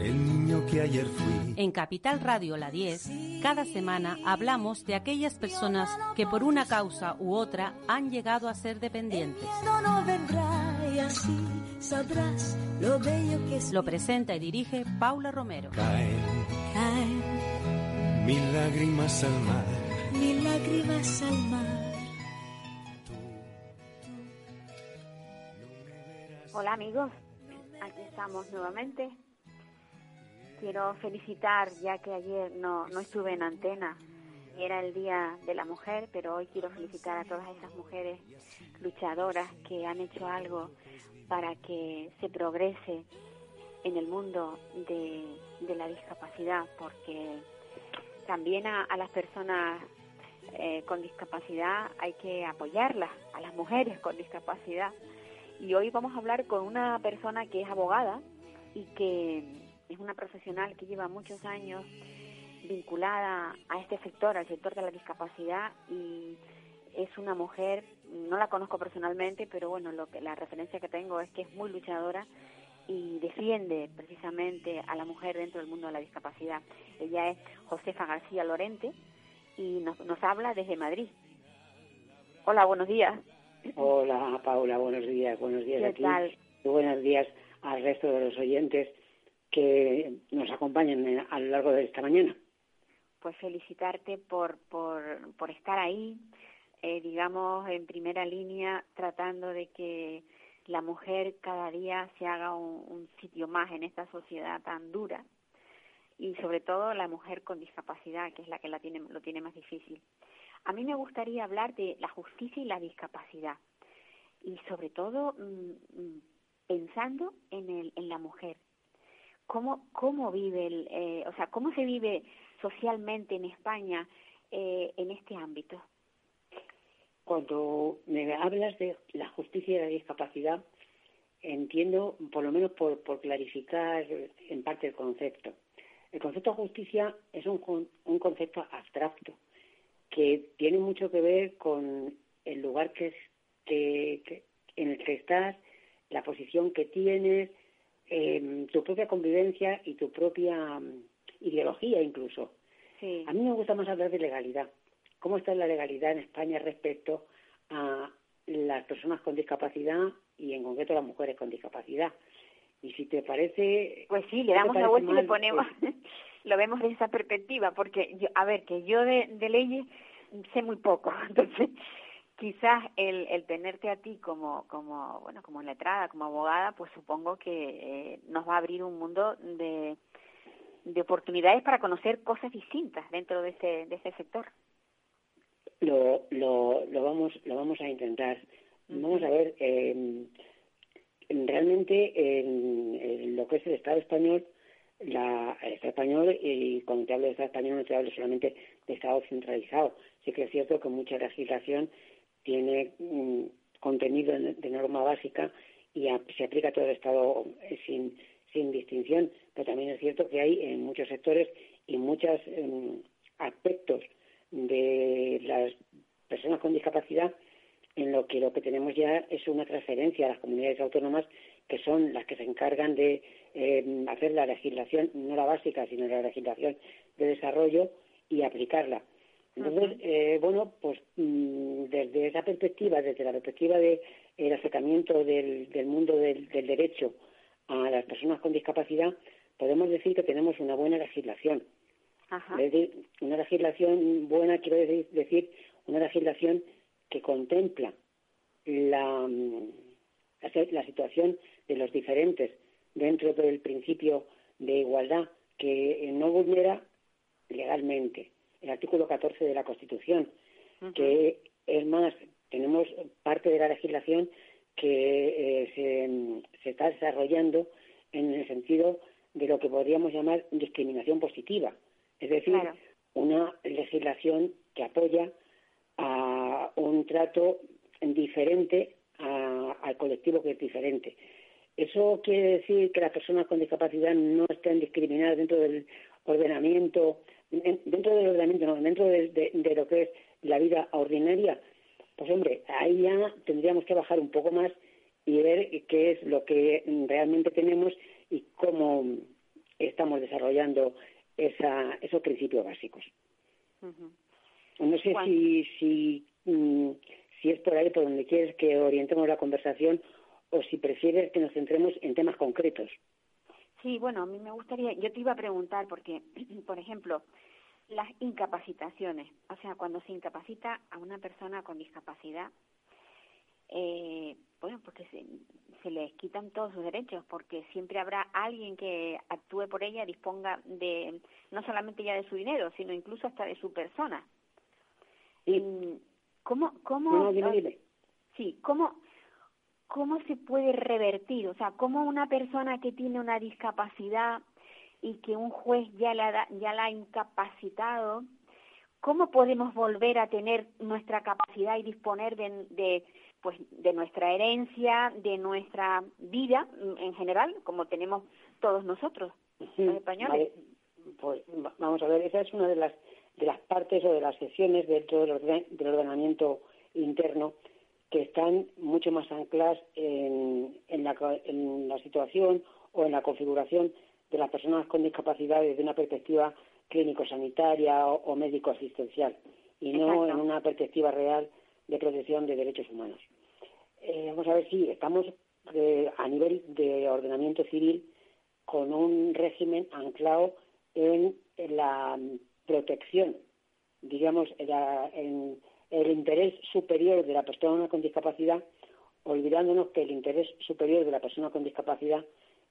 El niño que ayer fui. En Capital Radio La 10, cada semana hablamos de aquellas personas que por una causa u otra han llegado a ser dependientes. No, no vendrá y así sabrás lo bello que es. Lo presenta y dirige Paula Romero. Caen Caen mil lágrimas al mar. mil lágrimas al mar. Hola amigos, aquí estamos nuevamente. Quiero felicitar, ya que ayer no, no estuve en antena, y era el Día de la Mujer, pero hoy quiero felicitar a todas esas mujeres luchadoras que han hecho algo para que se progrese en el mundo de, de la discapacidad, porque también a, a las personas eh, con discapacidad hay que apoyarlas, a las mujeres con discapacidad. Y hoy vamos a hablar con una persona que es abogada y que es una profesional que lleva muchos años vinculada a este sector, al sector de la discapacidad y es una mujer, no la conozco personalmente, pero bueno, lo que la referencia que tengo es que es muy luchadora y defiende precisamente a la mujer dentro del mundo de la discapacidad. Ella es Josefa García Lorente y nos, nos habla desde Madrid. Hola, buenos días. Hola Paula, buenos días, buenos días ¿Qué a ti tal? y buenos días al resto de los oyentes que nos acompañan a lo largo de esta mañana. Pues felicitarte por, por, estar ahí, eh, digamos, en primera línea, tratando de que la mujer cada día se haga un, un sitio más en esta sociedad tan dura y sobre todo la mujer con discapacidad, que es la que la tiene, lo tiene más difícil. A mí me gustaría hablar de la justicia y la discapacidad y sobre todo mm, mm, pensando en, el, en la mujer. ¿Cómo, cómo vive, el, eh, o sea, cómo se vive socialmente en España eh, en este ámbito? Cuando me hablas de la justicia y la discapacidad, entiendo, por lo menos por, por clarificar en parte el concepto. El concepto de justicia es un, un concepto abstracto que tiene mucho que ver con el lugar que, es, que- en el que estás, la posición que tienes, em, tu propia convivencia y tu propia mm, ideología incluso. Sí, A mí me gusta más hablar de legalidad. ¿Cómo está la legalidad en España respecto a las personas con discapacidad y en concreto las mujeres con discapacidad? Y si te parece... pues sí, ¿qué le damos la vuelta y le mal? ponemos, Pues, lo vemos desde esa perspectiva, porque, yo, a ver, que yo de, de leyes sé muy poco, entonces quizás el, el tenerte a ti como, como, bueno, como letrada, como abogada, pues supongo que eh, nos va a abrir un mundo de, de oportunidades para conocer cosas distintas dentro de ese, de ese sector. lo, lo, lo vamos lo vamos a intentar. Vamos a ver, eh, realmente en, en lo que es el Estado español, la, el Estado español, y cuando te hablo de Estado español no te hablo solamente de Estado centralizado. Sí que es cierto que mucha legislación tiene mm, contenido de norma básica y se aplica a todo el Estado eh, sin, sin distinción, pero también es cierto que hay en muchos sectores y muchos em, aspectos de las personas con discapacidad en lo que lo que tenemos ya es una transferencia a las comunidades autónomas que son las que se encargan de eh, hacer la legislación, no la básica, sino la legislación de desarrollo y aplicarla. Entonces, eh, bueno, pues mm, desde esa perspectiva, desde la perspectiva del acercamiento del, del mundo del, del derecho a las personas con discapacidad, podemos decir que tenemos una buena legislación. Ajá. Es decir, una legislación buena, quiero decir, decir, una legislación que contempla la, mm, la, la situación de los diferentes dentro del principio de igualdad que no vulnera legalmente el artículo 14 de la Constitución, que es más, tenemos parte de la legislación que eh, se, se está desarrollando en el sentido de lo que podríamos llamar discriminación positiva, es decir, Claro. una, legi- legislación que apoya a un trato diferente al colectivo que es diferente. ¿Eso quiere decir que las personas con discapacidad no estén discriminadas dentro del ordenamiento, dentro del ordenamiento, no, dentro de, lo que es la vida ordinaria? Pues hombre, ahí ya tendríamos que bajar un poco más y ver qué es lo que realmente tenemos y cómo estamos desarrollando esa, esos principios básicos. No sé si, si, mm, si es por ahí por donde quieres que orientemos la conversación o si prefieres que nos centremos en temas concretos. Sí, bueno, a mí me gustaría, yo te iba a preguntar porque, por ejemplo, las incapacitaciones, o sea, cuando se incapacita a una persona con discapacidad, eh, bueno, porque se, se les quitan todos sus derechos, porque siempre habrá alguien que actúe por ella, disponga de, no solamente ya de su dinero, sino incluso hasta de su persona. Sí. ¿Cómo, cómo, sí, cómo, cómo se puede revertir? O sea, ¿cómo una persona que tiene una discapacidad y que un juez ya la, ya la ha incapacitado, ¿cómo podemos volver a tener nuestra capacidad y disponer de, de, pues, de nuestra herencia, de nuestra vida en general, como tenemos todos nosotros, los españoles? Pues vamos a ver, esa es una de las, de las partes o de las secciones dentro del, del ordenamiento interno que están mucho más ancladas en, en, la, en la situación o en la configuración de las personas con discapacidad desde una perspectiva clínico-sanitaria o, médico-asistencial y no en una perspectiva real de protección de derechos humanos. Eh, vamos a ver si estamos eh, a nivel de ordenamiento civil con un régimen anclado en, la protección, digamos, en, el interés superior de la persona con discapacidad, olvidándonos que el interés superior de la persona con discapacidad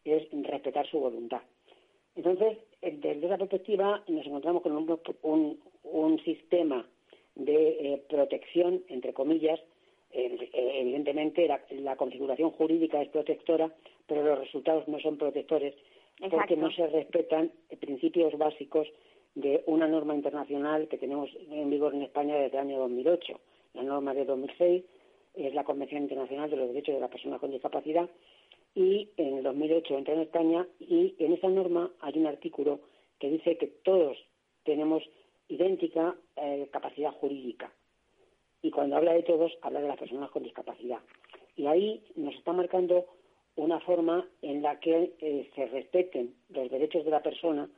es respetar su voluntad. Entonces, eh, desde esa perspectiva, nos encontramos con un, un, sistema de eh, protección, entre comillas, eh, evidentemente la, configuración jurídica es protectora, pero los resultados no son protectores porque no se respetan principios básicos de una norma internacional que tenemos en vigor en España desde el año 2008. La norma de 2006 es la Convención Internacional de los Derechos de la Persona con Discapacidad y en el 2008 entra en España y en esa norma hay un artículo que dice que todos tenemos idéntica eh, capacidad jurídica. Y cuando habla de todos, habla de las personas con discapacidad. Y ahí nos está marcando una forma en la que eh, se respeten los derechos de la persona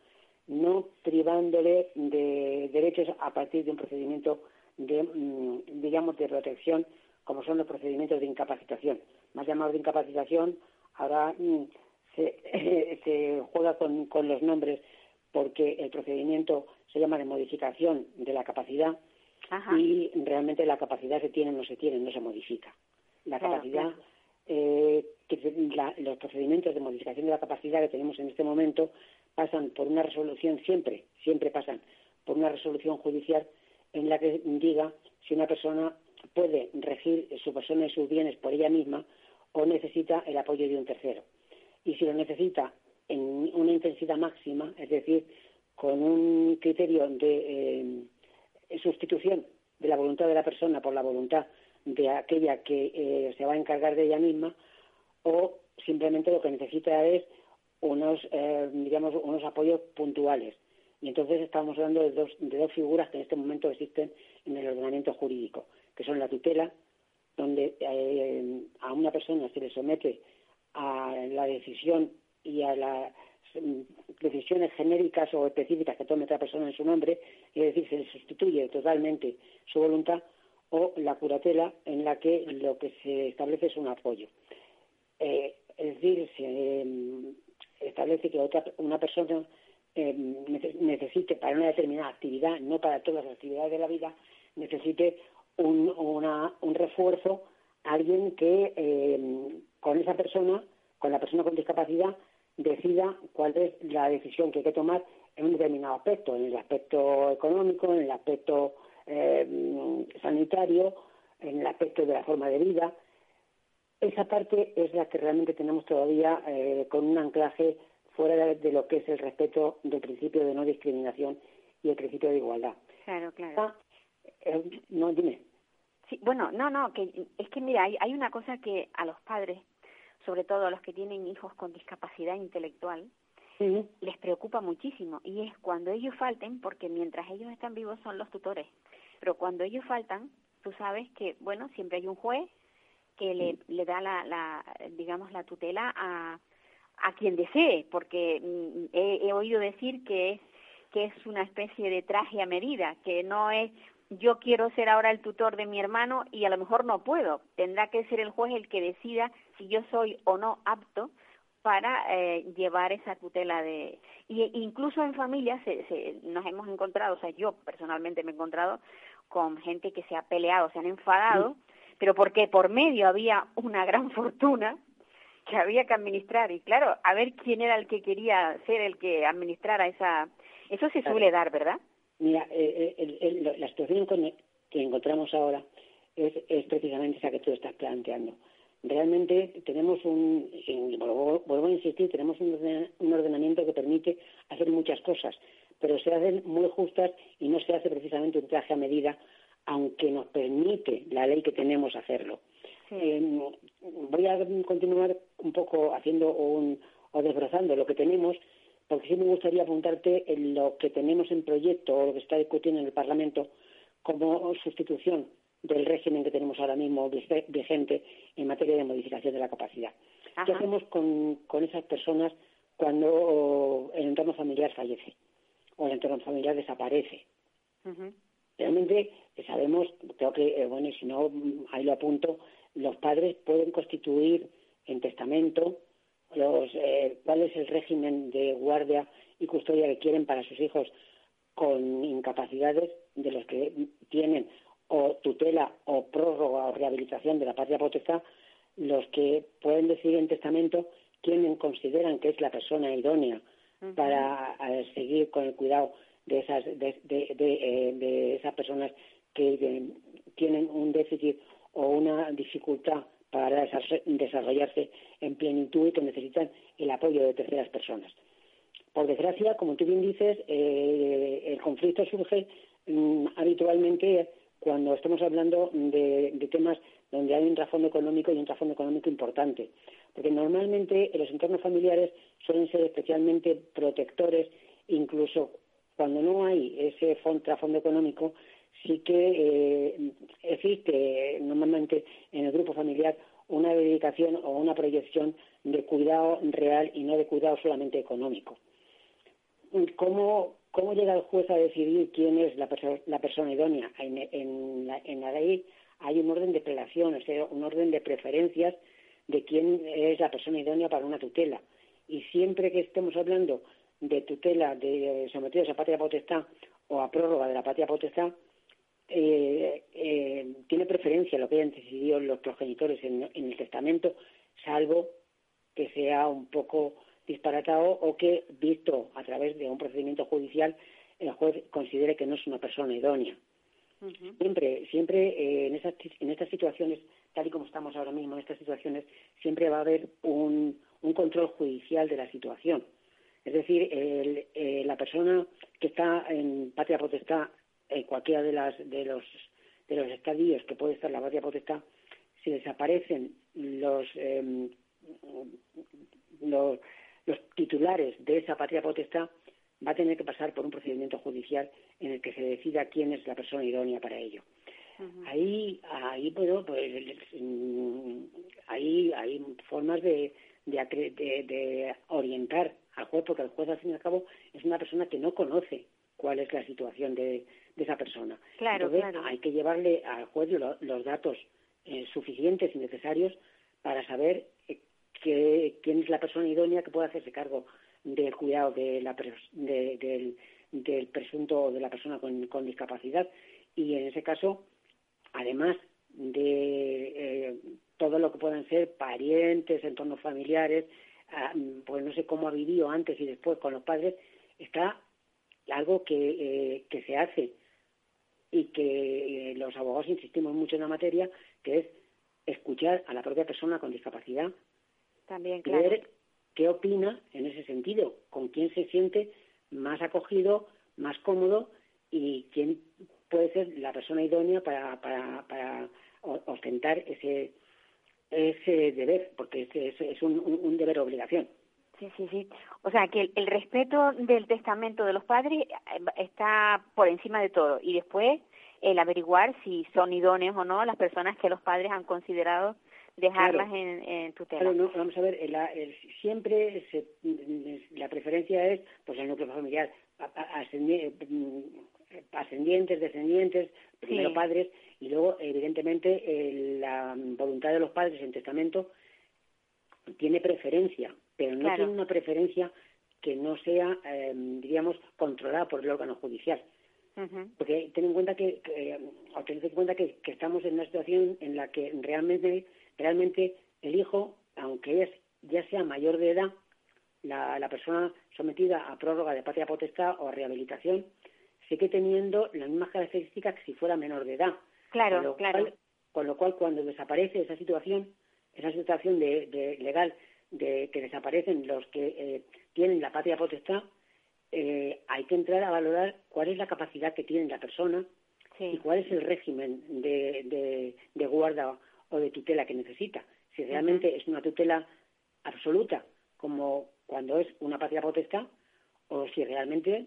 no privándole de derechos a partir de un procedimiento de, mm, digamos, de protección, como son los procedimientos de incapacitación. Más llamados de incapacitación, ahora mm, se, juega con, los nombres porque el procedimiento se llama de modificación de la capacidad y realmente la capacidad se tiene o no se tiene, no se modifica. La capacidad, Eh, los procedimientos de modificación de la capacidad que tenemos en este momento pasan por una resolución siempre, siempre pasan por una resolución judicial en la que diga si una persona puede regir su persona y sus bienes por ella misma o necesita el apoyo de un tercero. Y si lo necesita en una intensidad máxima, es decir, con un criterio de eh, sustitución de la voluntad de la persona por la voluntad de aquella que eh, se va a encargar de ella misma, o simplemente lo que necesita es unos, eh, digamos, unos apoyos puntuales. Y entonces estamos hablando de dos, de dos figuras que en este momento existen en el ordenamiento jurídico, que son la tutela, donde eh, a una persona se le somete a la decisión y a las mm, decisiones genéricas o específicas que tome otra persona en su nombre, es decir, se le sustituye totalmente su voluntad, o la curatela, en la que lo que se establece es un apoyo. Eh, es decir, se, establece que otra, una persona eh, necesite para una determinada actividad, no para todas las actividades de la vida, necesite un, una, un refuerzo, alguien que eh, con esa persona, con la persona con discapacidad, decida cuál es la decisión que hay que tomar en un determinado aspecto, en el aspecto económico, en el aspecto eh, sanitario, en el aspecto de la forma de vida. Esa parte es la que realmente tenemos todavía con un anclaje fuera de, lo que es el respeto del principio de no discriminación y el principio de igualdad. Claro, claro. Eh, no, dime. Sí, bueno, no, no, que es que mira, hay, hay una cosa que a los padres, sobre todo a los que tienen hijos con discapacidad intelectual, Sí, les preocupa muchísimo y es cuando ellos falten, porque mientras ellos están vivos son los tutores, pero cuando ellos faltan, tú sabes que, bueno, siempre hay un juez que le, le da la, la, digamos, la tutela a, a quien desee, porque mm, he, he oído decir que es, que es una especie de traje a medida, que no es yo quiero ser ahora el tutor de mi hermano y a lo mejor no puedo. Tendrá que ser el juez el que decida si yo soy o no apto para eh, llevar esa tutela de y incluso en familias se, se, nos hemos encontrado, o sea, yo personalmente me he encontrado con gente que se ha peleado, se han enfadado, pero porque por medio había una gran fortuna que había que administrar y claro, a ver quién era el que quería ser el que administrara esa eso se suele dar, ¿verdad? Mira, eh, el- el- la situación que encontramos ahora es, es precisamente esa que tú estás planteando. Realmente tenemos un, vuelvo, vuelvo a insistir, tenemos un, orden- un ordenamiento que permite hacer muchas cosas, pero se hacen muy justas y no se hace precisamente un traje a medida, aunque nos permite la ley que tenemos hacerlo. Eh, voy a continuar un poco haciendo un, o desbrozando lo que tenemos, porque sí me gustaría apuntarte en lo que tenemos en proyecto o lo que está discutiendo en el Parlamento como sustitución del régimen que tenemos ahora mismo vige- vigente en materia de modificación de la capacidad. ¿Qué hacemos con, con esas personas cuando el entorno familiar fallece o el entorno familiar desaparece? Realmente eh, sabemos, creo que, eh, bueno, y si no, ahí lo apunto, los padres pueden constituir en testamento los, eh, cuál es el régimen de guardia y custodia que quieren para sus hijos con incapacidades de los que tienen o tutela o prórroga o rehabilitación de la patria potestad, los que pueden decidir en testamento quién consideran que es la persona idónea para eh, seguir con el cuidado de esas de, de- de, eh, de esas personas que eh, tienen un déficit o una dificultad para desa- desarrollarse en plenitud y que necesitan el apoyo de terceras personas. Por desgracia, como tú bien dices, eh, el conflicto surge mm, habitualmente cuando estamos hablando de, temas donde hay un trasfondo económico y un trasfondo económico importante. Porque normalmente en los entornos familiares suelen ser especialmente protectores, incluso cuando no hay ese fon- trasfondo económico, sí que eh, existe normalmente en el grupo familiar una dedicación o una proyección de cuidado real y no de cuidado solamente económico. ¿Cómo, cómo llega el juez a decidir quién es la, perso- la persona idónea? En, en la, en la ley hay un orden de prelación, o sea, un orden de preferencias de quién es la persona idónea para una tutela. Y siempre que estemos hablando de tutela de sometidos a patria potestad o a prórroga de la patria potestad, eh, eh, tiene preferencia lo que hayan decidido los progenitores en, en el testamento, salvo que sea un poco disparatado o que, visto a través de un procedimiento judicial, el juez considere que no es una persona idónea. Siempre, siempre eh, en, esas, en estas situaciones, tal y como estamos ahora mismo en estas situaciones, siempre va a haber un, un control judicial de la situación. Es decir, el- eh, la persona que está en patria potestad, en cualquiera de, las, de, los, de los estadios que puede estar la patria potestad, si desaparecen los, em, los, los titulares de esa patria potestad, va a tener que pasar por un procedimiento judicial en el que se decida quién es la persona idónea para ello. Ahí, ahí, bueno, pues, mm, ahí hay formas de, de, de- de orientar al juez, porque el juez, al fin y al cabo, es una persona que no conoce cuál es la situación de, de esa persona. Claro, Entonces, claro. hay que llevarle al juez lo- los datos eh, suficientes y necesarios para saber eh, que- quién es la persona idónea que puede hacerse cargo del cuidado de la de- del, del presunto o de la persona con, con discapacidad y en ese caso además de eh, todo lo que puedan ser parientes, entornos familiares, ah, pues no sé cómo ha vivido antes y después con los padres, está algo que, eh, que se hace y que eh, los abogados insistimos mucho en la materia, que es escuchar a la propia persona con discapacidad También, claro. ver qué opina en ese sentido, con quién se siente más acogido, más cómodo y quién veces la persona idónea para, para, para ostentar ese, ese deber, porque es, es, un, un, deber obligación. Sí, sí, sí. O sea, que el, respeto del testamento de los padres eh, está por encima de todo. Y después el averiguar si son idóneos o no las personas que los padres han considerado dejarlas en, en, tutela. Claro, no, vamos a ver, siempre la preferencia es pues el núcleo familiar, mm, ascendientes, descendientes, primero padres, y luego, evidentemente, la voluntad de los padres en testamento tiene preferencia, pero no tiene una preferencia que no sea, eh, diríamos, controlada por el órgano judicial. Porque ten en cuenta que, que en cuenta que, estamos en una situación en la que realmente, realmente el hijo, aunque es ya sea mayor de edad, la, la persona sometida a prórroga de patria potestad o a rehabilitación, sigue teniendo las mismas características que si fuera menor de edad. Claro, claro. con lo cual, cuando desaparece esa situación, esa situación de, legal de que desaparecen los que eh, tienen la patria potestad, eh, hay que entrar a valorar cuál es la capacidad que tiene la persona y cuál es el régimen de, de, guarda o de tutela que necesita. Si realmente es una tutela absoluta, como cuando es una patria potestad, o si realmente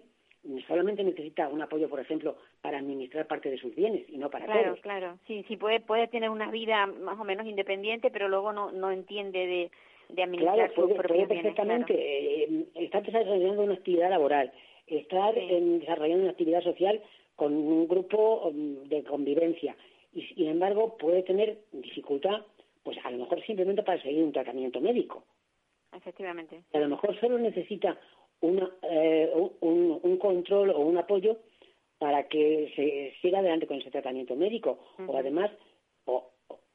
solamente necesita un apoyo, por ejemplo, para administrar parte de sus bienes y no para claro, todos. Claro, claro. Sí, sí puede, puede tener una vida más o menos independiente, pero luego no, no entiende de, de administrar claro, puede, puede perfectamente eh, estar desarrollando una actividad laboral, estar desarrollando una actividad social con un grupo um, de convivencia y sin embargo puede tener dificultad, pues a lo mejor simplemente para seguir un tratamiento médico. Efectivamente. A lo mejor solo necesita una, eh, un, control o un apoyo para que se siga adelante con ese tratamiento médico. O además, o,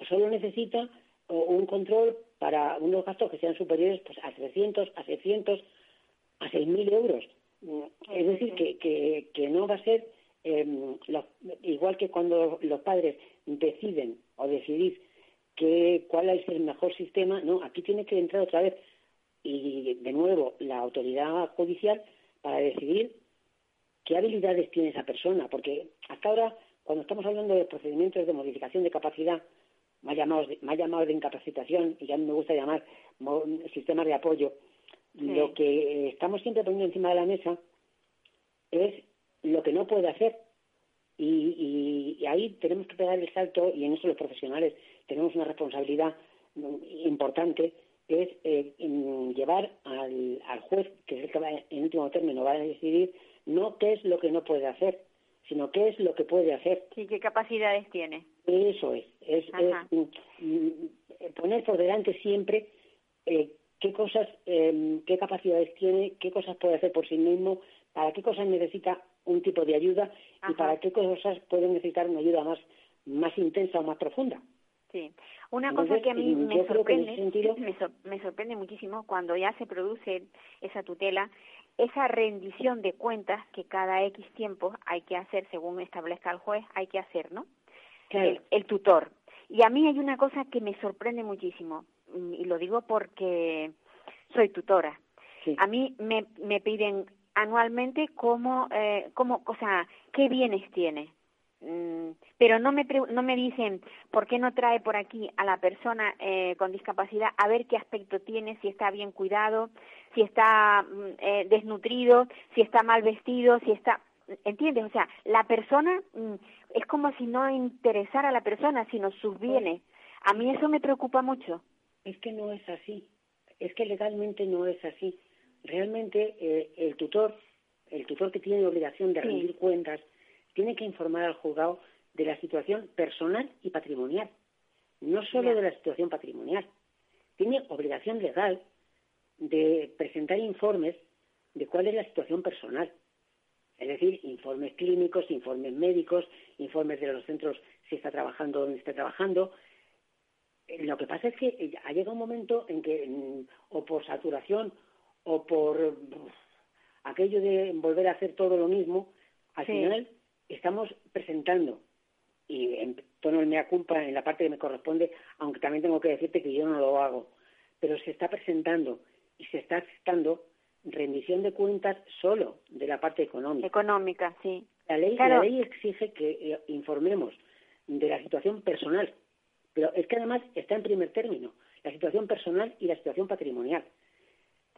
solo necesita un control para unos gastos que sean superiores pues, a 300, a 600, a 6.000 euros. Es decir, que, que, que no va a ser em, igual que cuando los padres deciden o decidir que, cuál es el mejor sistema, no, aquí tiene que entrar otra vez y de nuevo la autoridad judicial para decidir qué habilidades tiene esa persona, porque hasta ahora, cuando estamos hablando de procedimientos de modificación de capacidad, más llamados de, más llamados de incapacitación, y ya me gusta llamar sistemas de apoyo, lo que estamos siempre poniendo encima de la mesa es lo que no puede hacer. Y, y, ahí tenemos que pegar el salto, y en eso los profesionales tenemos una responsabilidad importante, es eh, llevar al, al, juez, que es el que va, en último término va a decidir, no qué es lo que no puede hacer, sino qué es lo que puede hacer. Sí, qué capacidades tiene. Eso es, es, mm, mm, poner por delante siempre eh, qué cosas, eh, qué capacidades tiene, qué cosas puede hacer por sí mismo, para qué cosas necesita un tipo de ayuda y para qué cosas puede necesitar una ayuda más, más intensa o más profunda. Sí, una cosa que a mí me sorprende, me, sorprende muchísimo cuando ya se produce esa tutela, esa rendición de cuentas que cada X tiempo hay que hacer según establezca el juez, hay que hacer, ¿no? El, el, tutor. Y a mí hay una cosa que me sorprende muchísimo, y lo digo porque soy tutora. A mí me, me piden anualmente cómo, eh, cómo, o sea, qué bienes tiene Mm, pero no me no me dicen por qué no trae por aquí a la persona eh, con discapacidad a ver qué aspecto tiene si está bien cuidado si está mm, eh, desnutrido si está mal vestido si está entiendes o sea la persona mm, es como si no interesara a la persona sino sus bienes. A mí eso me preocupa mucho. Es que no es así. Es que legalmente no es así. Realmente eh, el tutor el tutor que tiene obligación de rendir cuentas tiene que informar al juzgado de la situación personal y patrimonial, no solo de la situación patrimonial. Tiene obligación legal de presentar informes de cuál es la situación personal. Es decir, informes clínicos, informes médicos, informes de los centros si está trabajando o donde está trabajando. Lo que pasa es que ha llegado un momento en que, mm, o por saturación o por aquello de volver a hacer todo lo mismo, al final estamos presentando, y en tono de mea culpa en la parte que me corresponde, aunque también tengo que decirte que yo no lo hago, pero se está presentando y se está aceptando rendición de cuentas solo de la parte económica. Económica, sí. La ley, la ley exige que eh, informemos de la situación personal, pero es que además está en primer término, la situación personal y la situación patrimonial.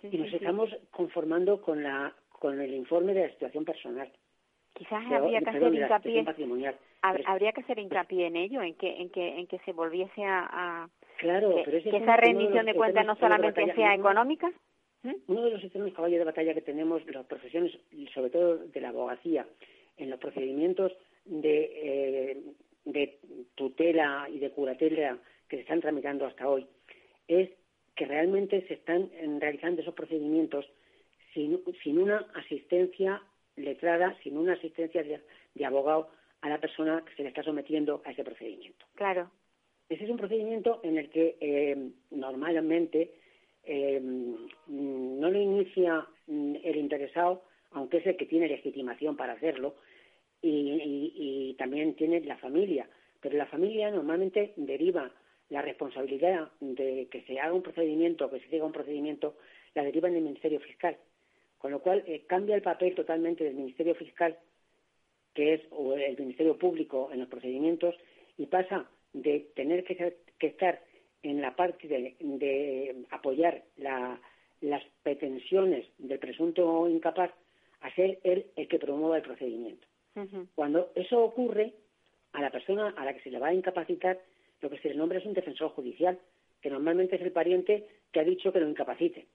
y nos estamos conformando con, la, con el informe de la situación personal. Quizás habría que hacer hincapié habría que hacer hincapié en ello, en que en que en que se volviese a, claro, que, esa rendición de, cuentas no solamente sea económica. ¿Mm? Uno de los sistemas caballos de batalla que tenemos las profesiones, sobre todo de la abogacía, en los procedimientos de, eh, de tutela y de curatela que se están tramitando hasta hoy, es que realmente se están realizando esos procedimientos sin, sin una asistencia letrada, sin una asistencia de, abogado a la persona que se le está sometiendo a ese procedimiento. Claro. Ese es un procedimiento en el que eh, normalmente eh, no lo inicia mm, el interesado, aunque es el que tiene legitimación para hacerlo, y, también tiene la familia. Pero la familia normalmente deriva la responsabilidad de que se haga un procedimiento, que se siga un procedimiento, la deriva en el Ministerio Fiscal. Con lo cual eh, cambia el papel totalmente del Ministerio Fiscal, que es o el Ministerio Público en los procedimientos, y pasa de tener que, estar en la parte de, apoyar las pretensiones del presunto incapaz a ser él el que promueva el procedimiento. Cuando eso ocurre, a la persona a la que se le va a incapacitar, lo que se le nombra es un defensor judicial, que normalmente es el pariente que ha dicho que lo incapacite.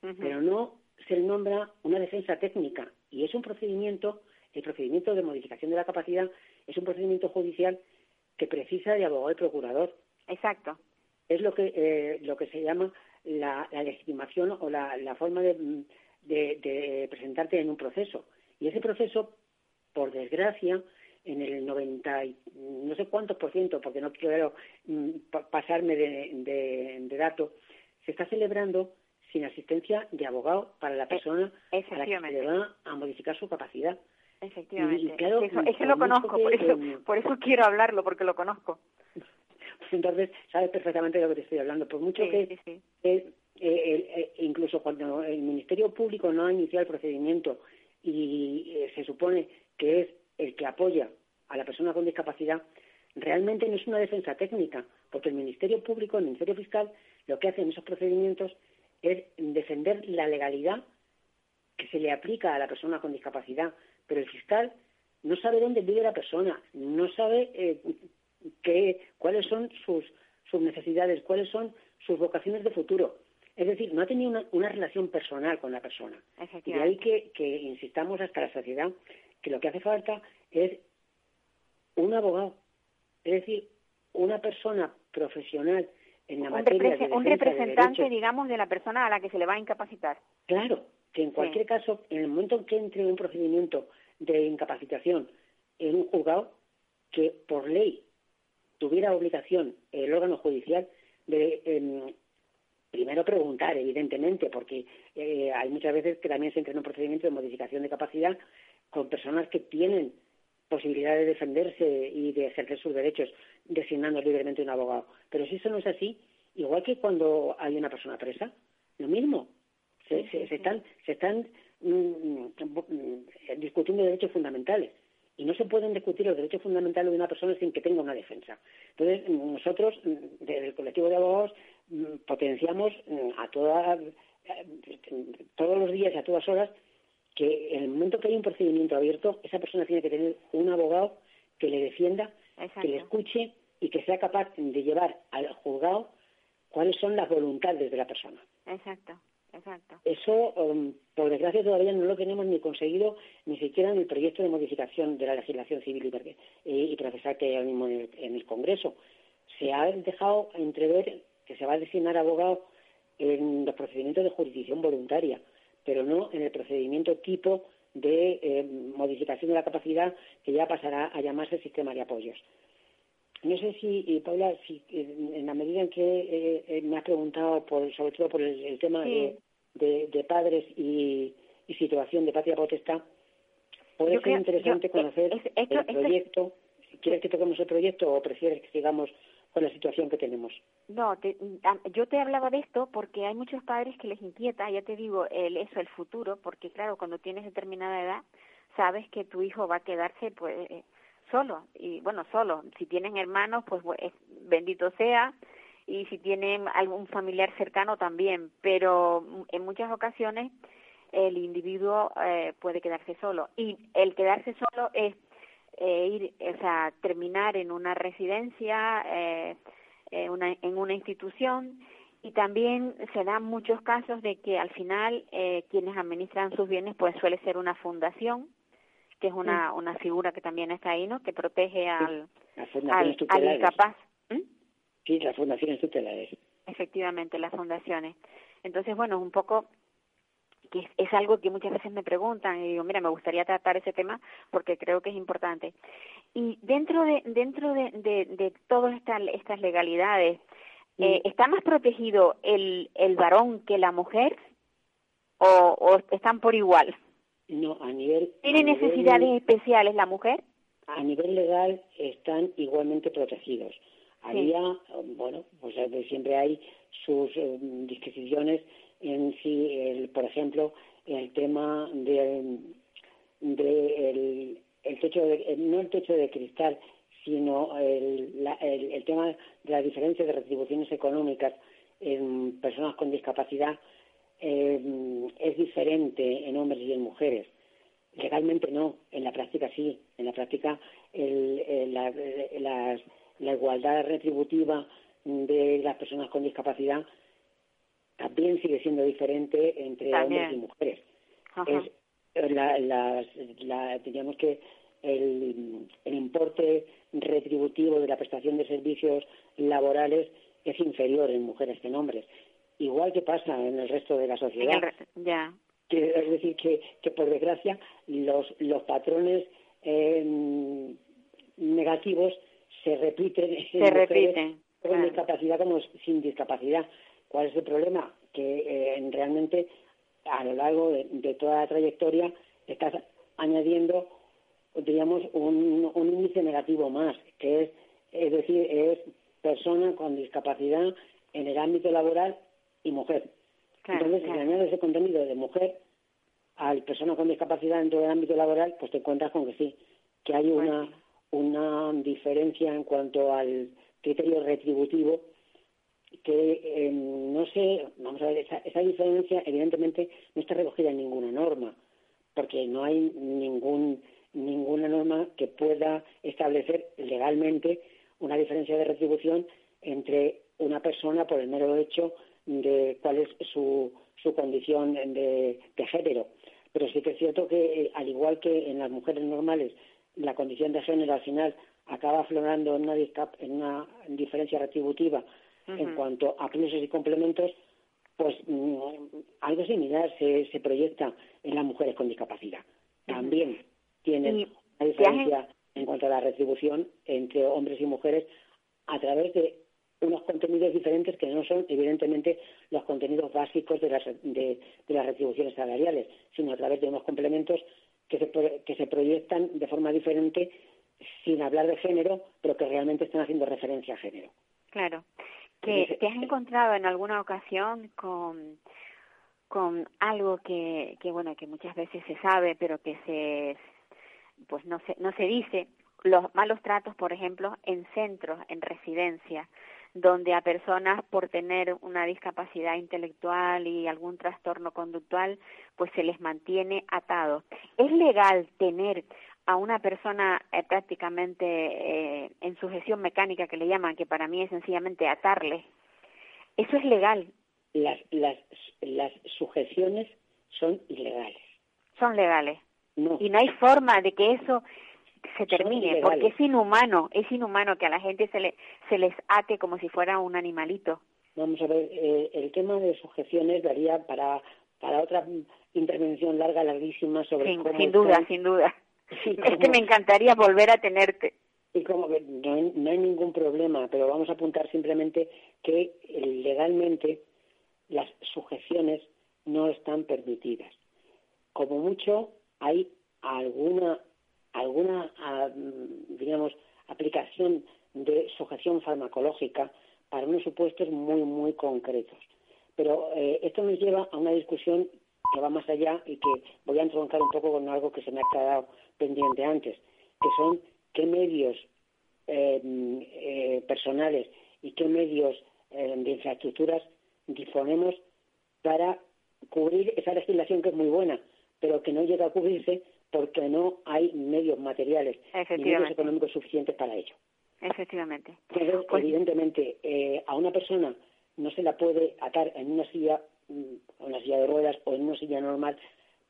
Pero no se le nombra una defensa técnica y es un procedimiento, el procedimiento de modificación de la capacidad es un procedimiento judicial que precisa de abogado y procurador. Exacto. Es lo que eh, lo que se llama la, legitimación o la, forma de, presentarte en un proceso. Y ese proceso, por desgracia, en el 90 no sé cuántos por ciento, porque no quiero mm, pasarme de, de dato, se está celebrando sin asistencia de abogado para la persona a la que se le va a modificar su capacidad. Efectivamente. eso, lo conozco, por, eso, por eso quiero hablarlo, porque lo conozco. Entonces, sabes perfectamente de lo que te estoy hablando. Por mucho que eh, eh, incluso cuando el Ministerio Público no ha iniciado el procedimiento y eh, se supone que es el que apoya a la persona con discapacidad, realmente no es una defensa técnica, porque el Ministerio Público, el Ministerio Fiscal, lo que hace en esos procedimientos es defender la legalidad que se le aplica a la persona con discapacidad, pero el fiscal no sabe dónde vive la persona, no sabe eh, qué, cuáles son sus, sus necesidades, cuáles son sus vocaciones de futuro. Es decir, no ha tenido una, una relación personal con la persona. Y de ahí que, que insistamos hasta la sociedad que lo que hace falta es un abogado, es decir, una persona profesional un, representante, digamos, de la persona a la que se le va a incapacitar. Claro, que en cualquier caso, en el momento en que entre un procedimiento de incapacitación en un juzgado, que por ley tuviera obligación el órgano judicial de em, primero preguntar, evidentemente, porque eh, hay muchas veces que también se entra en un procedimiento de modificación de capacidad con personas que tienen posibilidad de defenderse y de ejercer sus derechos designando libremente un abogado. Pero si eso no es así, igual que cuando hay una persona presa, lo mismo. Se, están, se están mm, mm, discutiendo derechos fundamentales y no se pueden discutir los derechos fundamentales de una persona sin que tenga una defensa. Entonces, nosotros, mm, desde el colectivo de abogados, potenciamos a todas, eh, todos los días y a todas horas que en el momento que hay un procedimiento abierto, esa persona tiene que tener un abogado que le defienda, que le escuche y que sea capaz de llevar al juzgado cuáles son las voluntades de la persona. Exacto, exacto. Eso, um, por desgracia, todavía no lo tenemos ni conseguido ni siquiera en el proyecto de modificación de la legislación civil y, y procesal que hay ahora mismo en el, Congreso. Se ha dejado entrever que se va a designar abogado en los procedimientos de jurisdicción voluntaria pero no en el procedimiento tipo de eh, modificación de la capacidad que ya pasará a llamarse sistema de apoyos. No sé si, Paula, si en la medida en que eh, eh, me has preguntado, por, sobre todo por el, tema de, padres y, situación de patria potestad, puede ser interesante conocer el proyecto. ¿Quieres que toquemos el proyecto o prefieres que sigamos con la situación que tenemos. No, yo te hablaba de esto porque hay muchos padres que les inquieta, ya te digo, el, eso, el futuro, porque claro, cuando tienes determinada edad, sabes que tu hijo va a quedarse pues solo y bueno solo si tienen hermanos pues bendito sea y si tienen algún familiar cercano también pero en muchas ocasiones el individuo eh, puede quedarse solo y el quedarse solo es eh, ir o sea terminar en una residencia eh, una, en una institución y también se dan muchos casos de que al final eh, quienes administran sus bienes pues suele ser una fundación que es una, una figura que también está ahí, ¿no? Que protege al, al, al, incapaz. ¿Mm? Sí, las fundaciones tutelares. Efectivamente, las fundaciones. Entonces, bueno, un poco que es, algo que muchas veces me preguntan y digo, mira, me gustaría tratar ese tema porque creo que es importante. Y dentro de dentro de, de, de todas estas, estas legalidades, eh, ¿está más protegido el, el varón que la mujer o, o están por igual? No, a nivel... ¿Tiene necesidades especiales la mujer? A nivel legal están igualmente protegidos. Había, bueno, pues siempre hay sus eh, disquisiciones en si, el, por ejemplo, el tema de, de el, el techo de, no el techo de cristal, sino el, el, el tema de la diferencia de retribuciones económicas en personas con discapacidad eh, es diferente en hombres y en mujeres. Legalmente no, en la práctica sí. En la práctica el, la, la, igualdad retributiva de las personas con discapacidad también sigue siendo diferente entre hombres y mujeres. Es la, la, diríamos que el, el importe retributivo de la prestación de servicios laborales es inferior en mujeres que en hombres igual que pasa en el resto de la sociedad. ya. Que, es decir, que, que por desgracia los, los patrones eh, negativos se repiten se repiten con discapacidad como sin discapacidad. ¿Cuál es el problema? Que eh, realmente a lo largo de, toda la trayectoria estás añadiendo, diríamos, un, un índice negativo más, que es, es decir, es persona con discapacidad en el ámbito laboral y mujer. Entonces, si añades ese contenido de mujer al persona con discapacidad dentro del ámbito laboral, pues te encuentras con que sí, que hay una, una diferencia en cuanto al criterio retributivo que eh, no sé, vamos a ver, esa, esa diferencia evidentemente no está recogida en ninguna norma, porque no hay ningún ninguna norma que pueda establecer legalmente una diferencia de retribución entre una persona por el mero hecho de cuál es su, su condición de, género. Pero sí que es cierto que, eh, al igual que en las mujeres normales, la condición de género al final acaba aflorando en una, en una diferencia retributiva en cuanto a pluses y complementos, pues mm, algo similar se, se proyecta en las mujeres con discapacidad. También tienen una diferencia en cuanto a la retribución entre hombres y mujeres a través de unos contenidos diferentes que no son evidentemente los contenidos básicos de las, de, las retribuciones salariales, sino a través de unos complementos que se, que se proyectan de forma diferente sin hablar de género, pero que realmente están haciendo referencia a género. Claro. ¿Que ¿Te has encontrado en alguna ocasión con, con algo que, que, bueno, que muchas veces se sabe, pero que se, pues no se, no se dice? Los malos tratos, por ejemplo, en centros, en residencias, donde a personas por tener una discapacidad intelectual y algún trastorno conductual, pues se les mantiene atados. ¿Es legal tener a una persona eh, prácticamente eh, en sujeción mecánica que le llaman, que para mí es sencillamente atarle? ¿Eso es legal? Las, las, las sujeciones son ilegales. Son legales. Y no hay forma de que eso se termine, porque es inhumano, es inhumano que a la gente se, le, se les ate como si fuera un animalito. Vamos a ver, eh, el tema de sujeciones daría para, para otra intervención larga, larguísima sobre sin, Sin duda, sin duda. Es que me encantaría volver a tenerte. Y como no hay, no hay ningún problema, pero vamos a apuntar simplemente que legalmente las sujeciones no están permitidas. Como mucho hay alguna alguna, ah, digamos, aplicación de sujeción farmacológica para unos supuestos muy, muy concretos. Pero eh, esto nos lleva a una discusión que va más allá y que voy a entroncar un poco con algo que se me ha quedado pendiente antes, que son qué medios eh, eh, personales y qué medios eh, de infraestructuras disponemos para cubrir esa legislación que es muy buena, pero que no llega a cubrirse porque no hay medios materiales y medios económicos suficientes para ello. Efectivamente. Entonces, Pues- evidentemente, eh, a una persona no se la puede atar en una silla, mm, en una silla de ruedas o en una silla normal,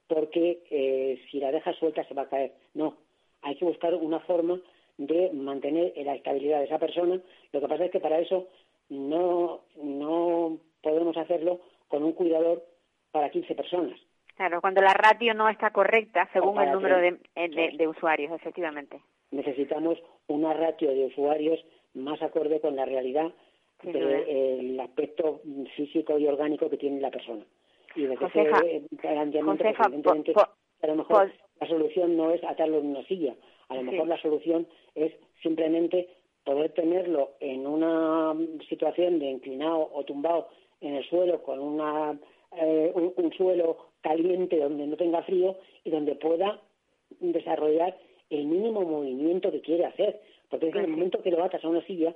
porque eh, si la deja suelta se va a caer. No, hay que buscar una forma de mantener la estabilidad de esa persona. Lo que pasa es que para eso no, no podemos hacerlo con un cuidador para 15 personas. Claro, cuando la ratio no está correcta según el número de, eh, de, de usuarios, efectivamente. necesitamos una ratio de usuarios más acorde con la realidad del aspecto físico y orgánico que tiene la persona. Y Josefa, pues, Josefa, evidentemente, po- po- a lo mejor po- la solución no es atarlo en una silla, a lo Sí. mejor la solución es simplemente poder tenerlo en una situación de inclinado o tumbado en el suelo con una, eh, un, un suelo caliente donde no tenga frío y donde pueda desarrollar el mínimo movimiento que quiere hacer. Porque es que en el momento que lo atas a una silla,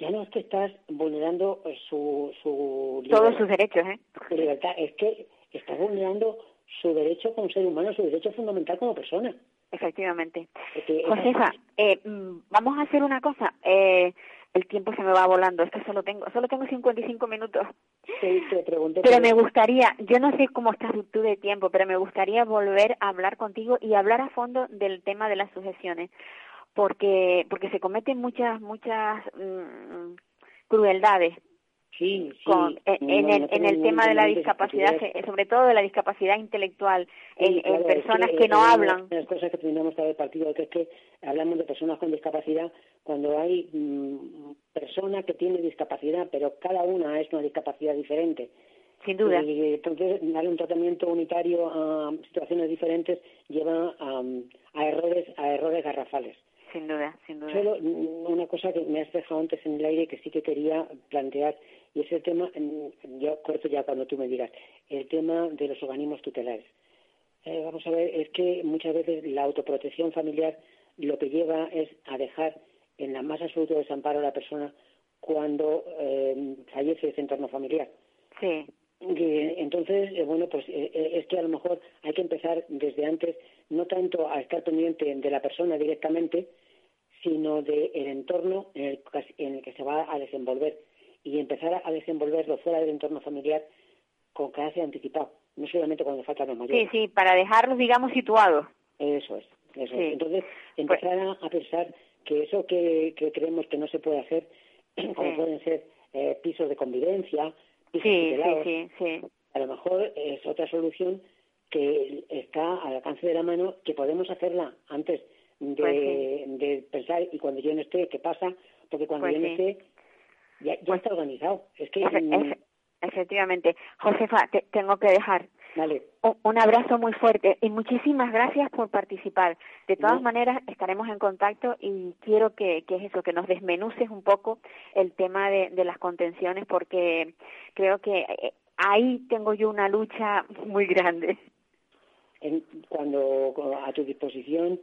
ya no es que estás vulnerando eh, su, su Todos libertad- sus derechos, ¿eh? libertad, es que estás vulnerando su derecho como ser humano, su derecho fundamental como persona. Efectivamente. Porque Josefa, eh, mm, vamos a hacer una cosa. Eh, el tiempo se me va volando. Es que solo tengo, solo tengo 55 minutos. te, te pregunté Pero por- me gustaría, yo no sé cómo estás tú de tiempo, pero me gustaría volver a hablar contigo y hablar a fondo del tema de las sujeciones, porque porque se cometen muchas muchas mm, crueldades sí, sí, con, en, no- en el, en el tema de la discapacidad, se- sobre todo de la discapacidad intelectual, Sí, en, en claro, es personas que, que, no eh, hablan. Una de las cosas que tendríamos que haber partido que es que hablamos de personas con discapacidad cuando hay mm, personas que tienen discapacidad, pero cada una es una discapacidad diferente. Sin duda. Y entonces darle un tratamiento unitario a situaciones diferentes lleva a, a errores a errores garrafales. Sin duda, sin duda. Solo una cosa que me has dejado antes en el aire que sí que quería plantear, y es el tema, yo corto ya cuando tú me digas, el tema de los organismos tutelares. Eh, vamos a ver, es que muchas veces la autoprotección familiar lo que lleva es a dejar en la más absoluto desamparo a la persona cuando eh, fallece ese entorno familiar. Sí, entonces, eh, bueno, pues eh, es que a lo mejor hay que empezar desde antes, no tanto a estar pendiente de la persona directamente, sino del entorno en el, que- en el que se va a desenvolver y empezar a desenvolverlo fuera del entorno familiar con carácter anticipado, no solamente cuando faltan los sí, mayores. sí, para dejarlos, digamos, situados. Eso es, eso Sí. es. Entonces, empezar a, a pensar que eso que, que creemos que no se puede hacer, como Sí. pueden ser eh, pisos de convivencia, pisos Sí, sí, tutelados, sí, sí. a lo mejor es otra solución que está al alcance de la mano, que podemos hacerla antes de, Pues sí. de pensar y cuando yo no esté, ¿qué pasa? Porque cuando Pues yo no sí. esté, ya, ya Pues- está organizado. Es que, Efe- efe- efectivamente. Josefa, te tengo que dejar. vale, Un, abrazo muy fuerte y muchísimas gracias por participar. De todas maneras, estaremos en contacto y quiero que, que es eso, que nos desmenuces un poco el tema de, de las contenciones porque creo que eh, ahí tengo yo una lucha muy grande. en- cuando a tu disposición,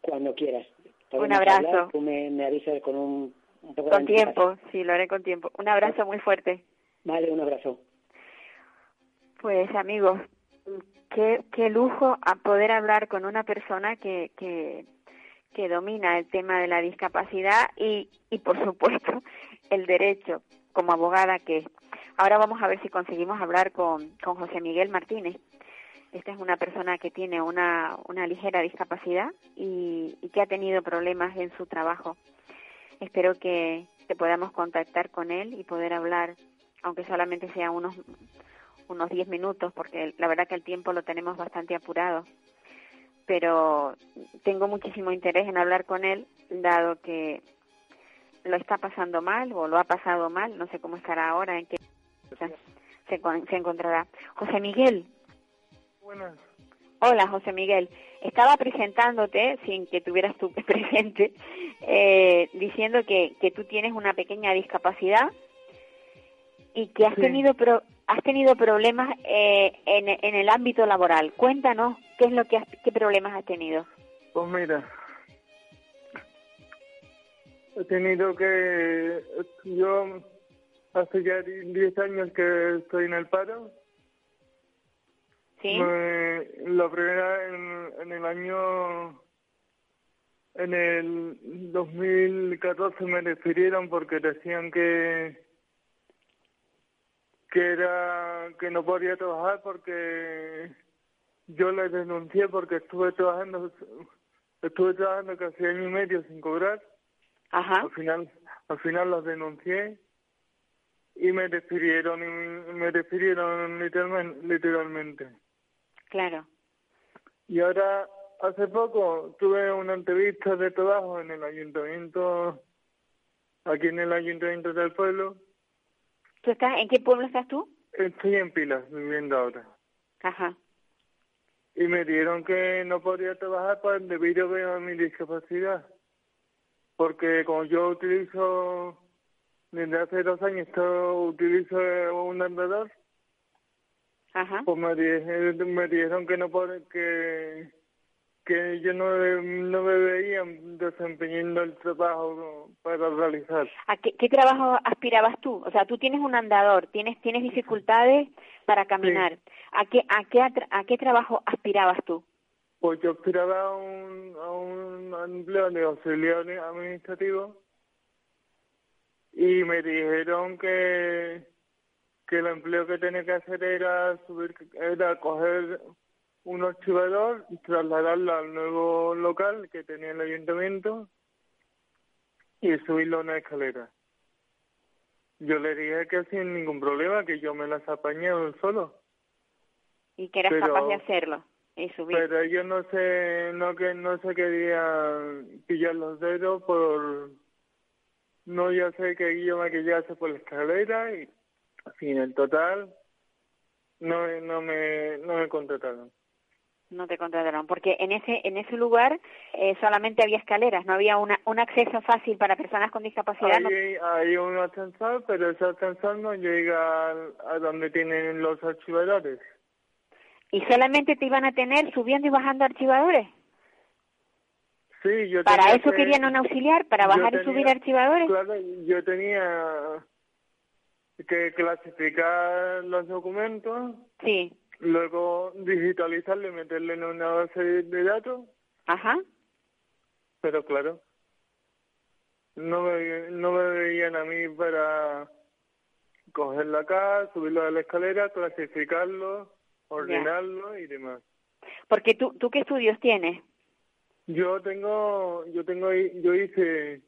cuando quieras. Podemos abrazo. hablar, tú me, me avisas con un, un poco Con tiempo, sí, lo haré con tiempo. Un abrazo muy fuerte. Vale, un abrazo. Pues amigos, qué, qué lujo a poder hablar con una persona que, que, que domina el tema de la discapacidad y, y por supuesto el derecho como abogada que es. Ahora vamos a ver si conseguimos hablar con, con José Miguel Martínez. Esta es una persona que tiene una, una ligera discapacidad y, y que ha tenido problemas en su trabajo. Espero que, que podamos contactar con él y poder hablar, aunque solamente sea unos unos 10 minutos, porque la verdad que el tiempo lo tenemos bastante apurado. Pero tengo muchísimo interés en hablar con él, dado que lo está pasando mal o lo ha pasado mal, no sé cómo estará ahora, en qué se, se encontrará. José Miguel, Buenas. hola José Miguel, estaba presentándote sin que tuvieras tú presente, eh, diciendo que, que tú tienes una pequeña discapacidad y que has tenido pro, has tenido problemas eh, en, en el ámbito laboral. Cuéntanos qué es lo que has, qué problemas has tenido. Pues mira, he tenido que yo hace ya 10 años que estoy en el paro. Sí. la primera en, en el año en el 2014 me despidieron porque decían que que era que no podía trabajar porque yo les denuncié porque estuve trabajando estuve trabajando casi año y medio sin cobrar Ajá. al final al final los denuncié y me despidieron y me despidieron literalmente, literalmente. Claro. Y ahora hace poco tuve una entrevista de trabajo en el ayuntamiento aquí en el ayuntamiento del pueblo ¿Tú estás, ¿En qué pueblo estás tú? Estoy en Pilas, viviendo ahora. Ajá. Y me dieron que no podía trabajar pues, debido a mi discapacidad. Porque como yo utilizo, desde hace dos años, esto, utilizo un andador, Ajá. pues me, me dijeron que no que que yo no, no me veía desempeñando el trabajo para realizar. ¿A qué, qué trabajo aspirabas tú? O sea, tú tienes un andador, tienes tienes dificultades para caminar. ¿A qué a qué a qué trabajo aspirabas tú? Pues yo aspiraba a un, a un empleo de auxiliar administrativo y me dijeron que, que el empleo que tenía que hacer era subir, era coger un archivador y trasladarlo al nuevo local que tenía el ayuntamiento y subirlo a una escalera. Yo le dije que sin ningún problema, que yo me las apañé solo. Y que eras Pero- capaz de hacerlo y subir. Pero ellos no se, no que no se querían pillar los dedos por, no ya sé que yo me quillase por la escalera y, así en el total, no, no me, no me contrataron. No te contrataron, porque en ese en ese lugar eh, solamente había escaleras, no había una, un acceso fácil para personas con discapacidad. no- Hay, hay un ascensor, pero ese ascensor no llega a, donde tienen los archivadores. y solamente te iban a tener subiendo y bajando archivadores. Sí, yo Para eso que- querían un auxiliar, para bajar y subir archivadores. Claro, yo tenía que clasificar los documentos, Sí, luego digitalizarlo y meterlo en una base de datos, ajá. pero claro, no me, no me veían a mí para cogerlo acá, subirlo a la escalera, clasificarlo, ordenarlo y demás. Porque tú, ¿tú qué estudios tienes? Yo tengo, yo tengo, yo hice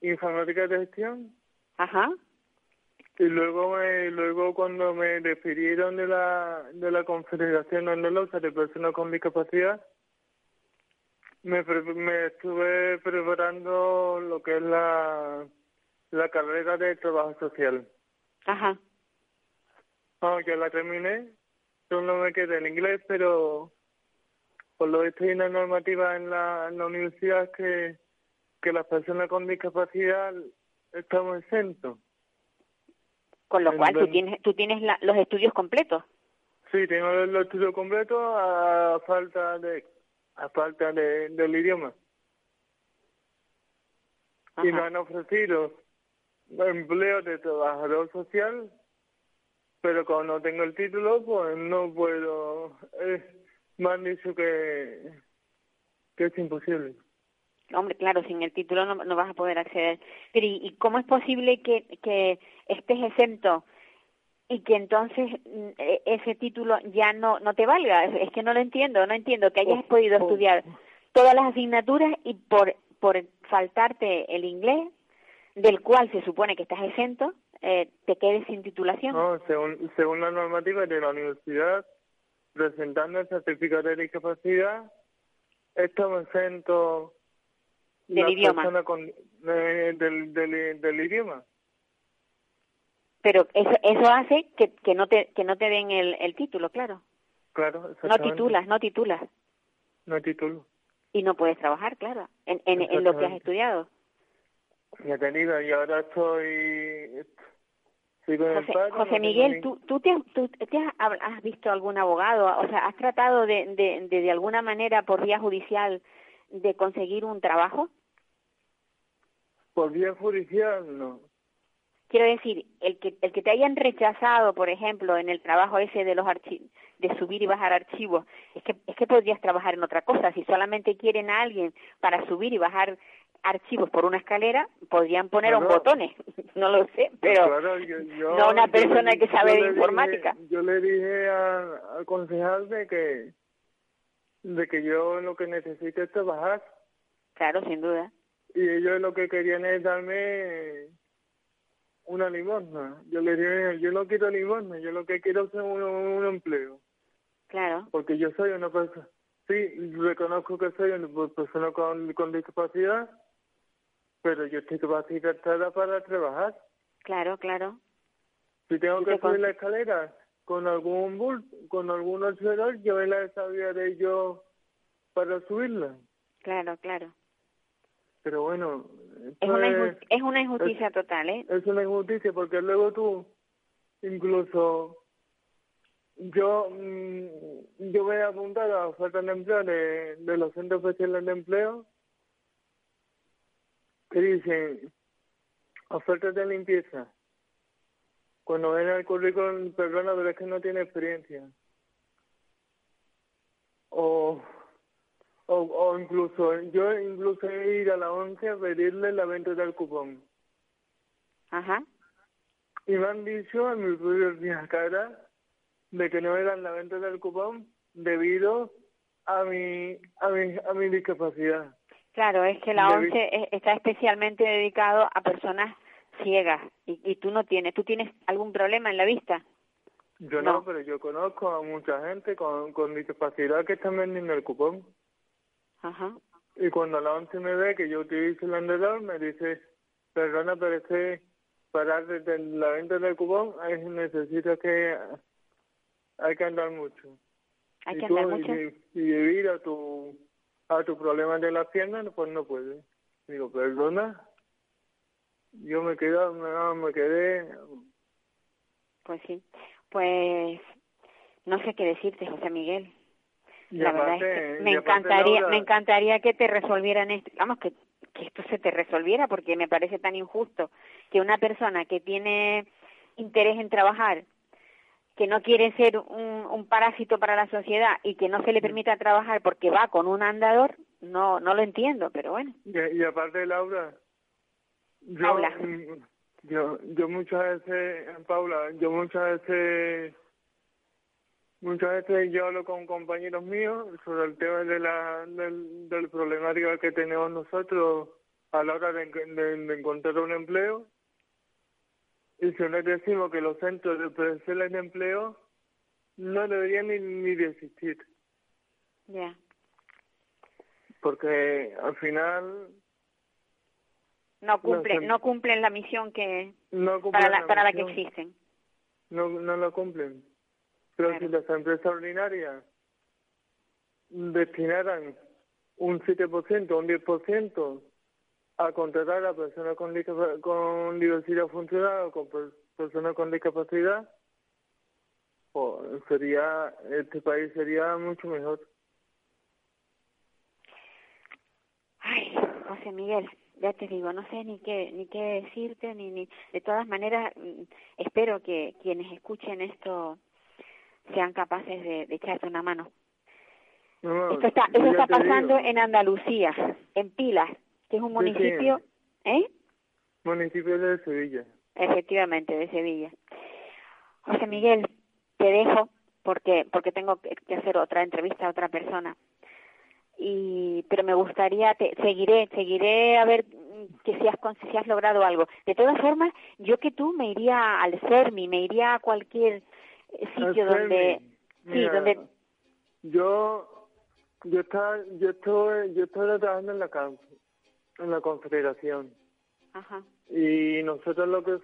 informática de gestión Ajá. Y luego me, luego cuando me despidieron de la, de la Confederación Andaluza de Personas con Discapacidad, me, me estuve preparando lo que es la, la carrera de trabajo social. Ajá. No, ya la terminé, solo me quedé en inglés, pero por lo visto hay una normativa en la, en la universidad que, que las personas con discapacidad estamos exentos. Con lo cual tú tienes tú tienes la- los estudios completos. Sí, tengo el estudio completo a falta de a falta de, del idioma. Y me han ofrecido empleo de trabajador social, pero como no tengo el título, pues no puedo. eh, me han dicho que, que es imposible. Hombre, claro, sin el título no, no vas a poder acceder. Pero ¿y, y cómo es posible que, que estés exento y que entonces mm, e- ese título ya no no te valga? Es, que no lo entiendo, no entiendo que hayas Oh, podido oh. estudiar todas las asignaturas y por por faltarte el inglés, del cual se supone que estás exento, eh, te quedes sin titulación. No, según, según la normativa de la universidad, presentando el certificado de discapacidad, estamos exentos Del idioma. con, eh, del, del, del idioma. Pero eso eso hace que, que no te que no te den el, el título, claro. Claro, No titulas, no titulas. No hay título. Y no puedes trabajar, claro, en, en, en lo que has estudiado. Ya te digo, y ahora estoy... en el José, no José Miguel, ni- ¿tú, tú, te, has- tú te has, has visto algún abogado? O sea, ¿has tratado de, de, de, de alguna manera por vía judicial de conseguir un trabajo? Por vía judicial, no. Quiero decir, el que, el que te hayan rechazado, por ejemplo, en el trabajo ese de los archi- de subir y bajar archivos, es que, es que podrías trabajar en otra cosa. Si solamente quieren a alguien para subir y bajar archivos por una escala, podrían poner un Claro. botones. no lo sé, pero Claro, yo- yo- no una persona que sabe de dije- informática. yo le dije a- al concejal de que, de que yo lo que necesito es trabajar claro, sin duda. y ellos lo que querían es darme una limosna. Yo le dije, yo no quiero limosna, yo lo que quiero es un, un empleo, Claro, porque yo soy una persona, sí, reconozco que soy una persona con, con discapacidad, pero yo estoy capacitada para trabajar. claro, claro. Si tengo ¿Y que te subir la escalera con algún bus, con algún acelerador, yo la sabía de yo para subirla. Claro, claro. Pero bueno, Es una, es, una injusticia total, ¿eh? es una injusticia porque luego tú, incluso yo mm, yo voy a apuntar a ofertas de empleo de, de los centros especiales de empleo que dicen ofertas de limpieza. Cuando ven el currículum, perdona, pero es que no tiene experiencia. O, o, o incluso, yo incluso he ido a la once a pedirle la venta del cupón. Ajá. Y me han dicho en mi propia cara de que no me dan la venta del cupón debido a mi, a mi, a mi discapacidad. Claro, es que la Debi- ONCE es- está especialmente dedicado a personas ciegas y, y tú no tienes. ¿Tú tienes algún problema en la vista? Yo no, No. pero yo conozco a mucha gente con, con discapacidad que están vendiendo el cupón. Ajá. Y cuando la once me ve que yo utilizo el andador, me dice, perdona, pero es que para desde la venta del cupón es, necesita que hay que andar mucho. Hay y que tú, andar mucho. Y, y debido a tu, a tu problema de las piernas, pues no puedes. Digo, perdona. Yo me quedé, no, me quedé, Pues sí. Pues no sé qué decirte, José Miguel. La verdad aparte- es que me encantaría, Laura, me encantaría que te resolvieran esto, vamos que, que esto se te resolviera porque me parece tan injusto que una persona que tiene interés en trabajar, que no quiere ser un, un parásito para la sociedad y que no se le permita trabajar porque va con un andador, no, no lo entiendo, pero bueno. Y, y aparte, Laura, yo, Paula. mm, yo, yo muchas veces, Paula, yo muchas veces, muchas veces yo hablo con compañeros míos sobre el tema de la, del, del problemática que tenemos nosotros a la hora de, en- de- de encontrar un empleo. Y si les decimos que los centros de especiales de empleo no deberían ni, ni de existir, Ya. porque al final No cumplen, no cumplen la misión que no para la, para la que existen. no, no lo cumplen. Pero Claro. si las empresas ordinarias destinaran un 7% o un 10% a contratar a personas con diversidad funcional o con per- personas con discapacidad, pues sería, este país sería mucho mejor. Ay, José Miguel, ya te digo, no sé ni qué ni qué decirte ni ni de todas maneras mm, espero que quienes escuchen esto sean capaces de, de echarte una mano. No, no, esto está eso está pasando digo, en Andalucía, en Pilas, que es un Sí, sí. municipio, ¿eh? municipio de Sevilla. Efectivamente, de Sevilla. José Miguel, te dejo porque porque tengo que hacer otra entrevista a otra persona. Y pero me gustaría te seguiré, seguiré a ver que si has si has logrado algo. De todas formas, yo que tú me iría al CERMI, me iría a cualquier sitio donde sí, donde Yo, yo estaba, yo estoy, yo estoy trabajando en la en la Confederación. ajá, Y nosotros lo que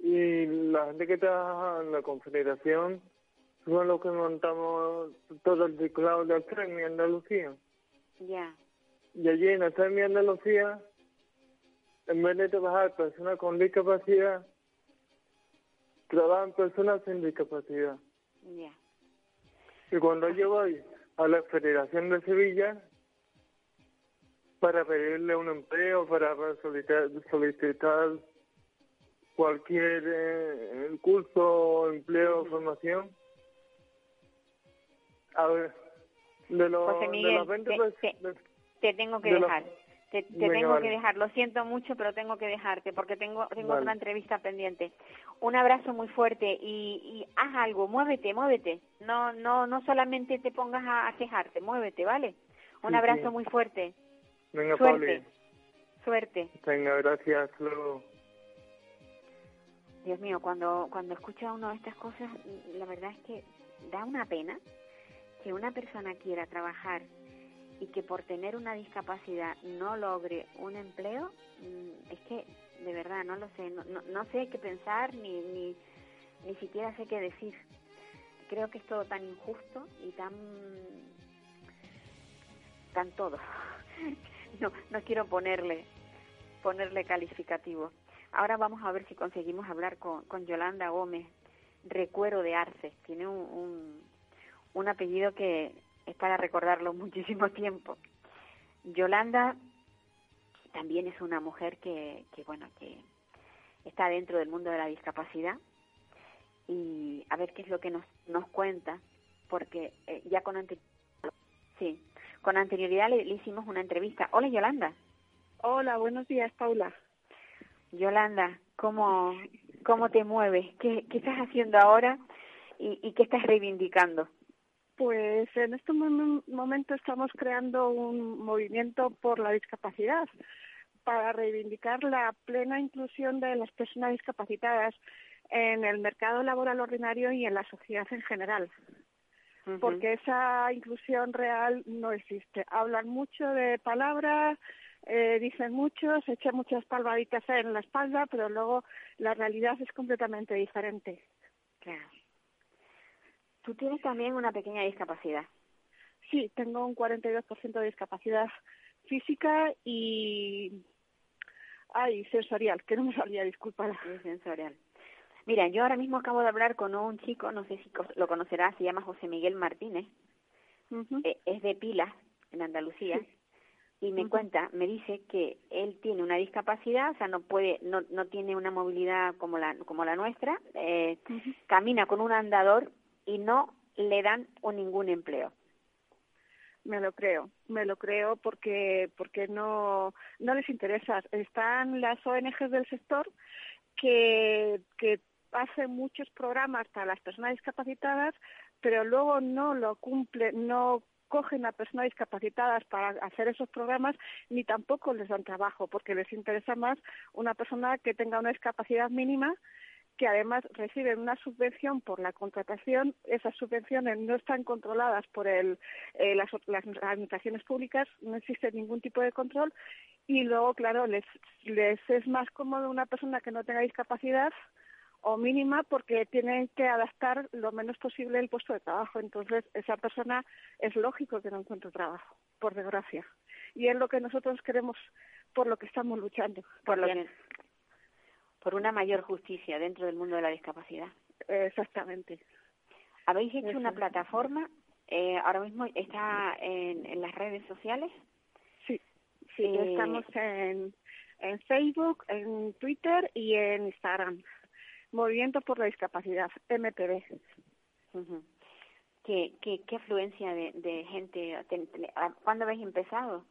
y la gente que trabaja en la Confederación son los que montamos todo el ciclado del tren en Andalucía. ya, Y allí en el tren Andalucía, en vez de trabajar personas con discapacidad, trabajan personas sin discapacidad. Ya. Y cuando yo voy a la Federación de Sevilla para pedirle un empleo, para solicitar, solicitar cualquier eh, curso, empleo, formación, a ver, de, los José de los 20 te- pues, te- tengo que de los- dejar. Te, te tengo vale. que dejar. Lo siento mucho, pero tengo que dejarte porque tengo tengo Vale. una entrevista pendiente. Un abrazo muy fuerte y, y haz algo, muévete, muévete. No no no solamente te pongas a, a quejarte, muévete, ¿vale? Un Sí, abrazo sí. muy fuerte. venga, Suerte. Suerte. Venga, gracias, luego. Dios mío, cuando cuando escucha uno de estas cosas, la verdad es que da una pena que una persona quiera trabajar y que por tener una discapacidad no logre un empleo, mm, es que de verdad no lo sé, no, no, no sé qué pensar ni, ni ni siquiera sé qué decir. Creo que es todo tan injusto y tan tan todo. No no quiero ponerle ponerle calificativo. Ahora vamos a ver si conseguimos hablar con, con Yolanda Gómez, Recuero de Arce. Tiene un, un, un apellido que es para recordarlo muchísimo tiempo. Yolanda también es una mujer que, que bueno, que está dentro del mundo de la discapacidad y a ver qué es lo que nos, nos cuenta, porque eh, ya con anterioridad, sí, con anterioridad le, le hicimos una entrevista. Hola Yolanda. Hola, buenos días, Paula. Yolanda, ¿cómo, cómo te mueves? ¿Qué, qué estás haciendo ahora y, y qué estás reivindicando? Pues en este mom- momento estamos creando un movimiento por la discapacidad para reivindicar la plena inclusión de las personas discapacitadas en el mercado laboral ordinario y en la sociedad en general, porque esa inclusión real no existe. Hablan mucho de palabras, eh, dicen mucho, se echan muchas palmaditas en la espalda, pero luego la realidad es completamente diferente. Claro. Tú tienes también una pequeña discapacidad. Sí, tengo un 42% de discapacidad física y ay, sensorial, que no me salía, disculpa. y sensorial. Mira, yo ahora mismo acabo de hablar con un chico, no sé si lo conocerás, se llama José Miguel Martínez, eh, es de Pilas, en Andalucía, Sí. y me cuenta, me dice que él tiene una discapacidad, o sea, no puede, no, no tiene una movilidad como la, como la nuestra, eh, camina con un andador y no le dan ningún empleo. Me lo creo, me lo creo porque porque no no les interesa. Están las ONGs del sector que que hacen muchos programas para las personas discapacitadas, pero luego no lo cumplen, no cogen a personas discapacitadas para hacer esos programas ni tampoco les dan trabajo porque les interesa más una persona que tenga una discapacidad mínima que además reciben una subvención por la contratación, esas subvenciones no están controladas por el, eh, las, las administraciones públicas, no existe ningún tipo de control y luego, claro, les, les es más cómodo una persona que no tenga discapacidad o mínima porque tienen que adaptar lo menos posible el puesto de trabajo. Entonces, esa persona es lógico que no encuentre trabajo, por desgracia. Y es lo que nosotros queremos, por lo que estamos luchando. Por lo que, por una mayor justicia dentro del mundo de la discapacidad. Exactamente. ¿Habéis hecho una plataforma? Eh, ahora mismo está en, en las redes sociales. Sí, sí, Eh, estamos en, en Facebook, en Twitter y en Instagram. Movimiento por la Discapacidad, MPD. Ujú. ¿Qué, qué, qué afluencia de, de gente? ten- ten- ¿a- ¿Cuándo habéis empezado?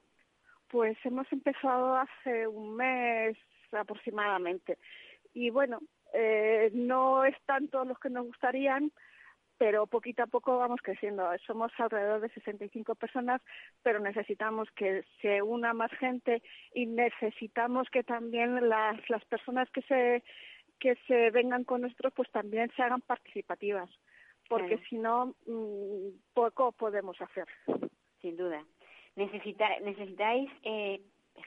Pues hemos empezado hace un mes aproximadamente. Y bueno, eh, no es tanto los que nos gustarían, pero poquito a poco vamos creciendo. Somos alrededor de 65 personas, pero necesitamos que se una más gente y necesitamos que también las, las personas que se que se vengan con nosotros pues también se hagan participativas, porque Claro. si no mm, poco podemos hacer. Sin duda. Necesita, necesitáis eh,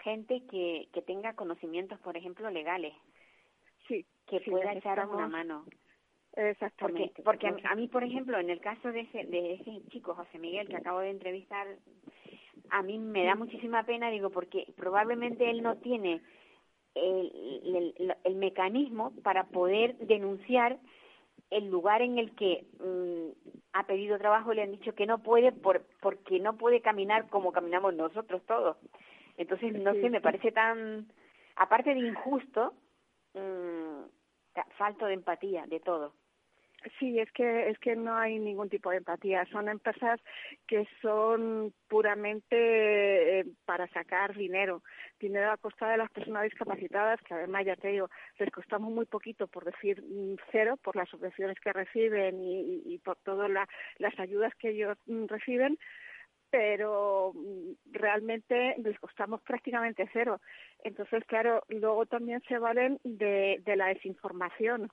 gente que, que tenga conocimientos, por ejemplo, legales, Sí, que sí, pueda echaros una mano. Exactamente. Porque, porque a, mí- a mí, por ejemplo, en el caso de ese, de ese chico, José Miguel, que acabo de entrevistar, a mí me da muchísima pena, digo, porque probablemente él no tiene el, el, el mecanismo para poder denunciar el lugar en el que mm, ha pedido trabajo le han dicho que no puede por, porque no puede caminar como caminamos nosotros todos. Entonces, no sé, me parece tan, aparte de injusto, mm, falto de empatía, de todo. Sí, es que es que no hay ningún tipo de empatía. Son empresas que son puramente eh, para sacar dinero, dinero a costa de las personas discapacitadas, que además ya te digo, les costamos muy poquito, por decir mm, cero, por las subvenciones que reciben y, por todas las ayudas que ellos mm, reciben, pero mm, realmente les costamos prácticamente cero. Entonces, claro, luego también se valen de, de la desinformación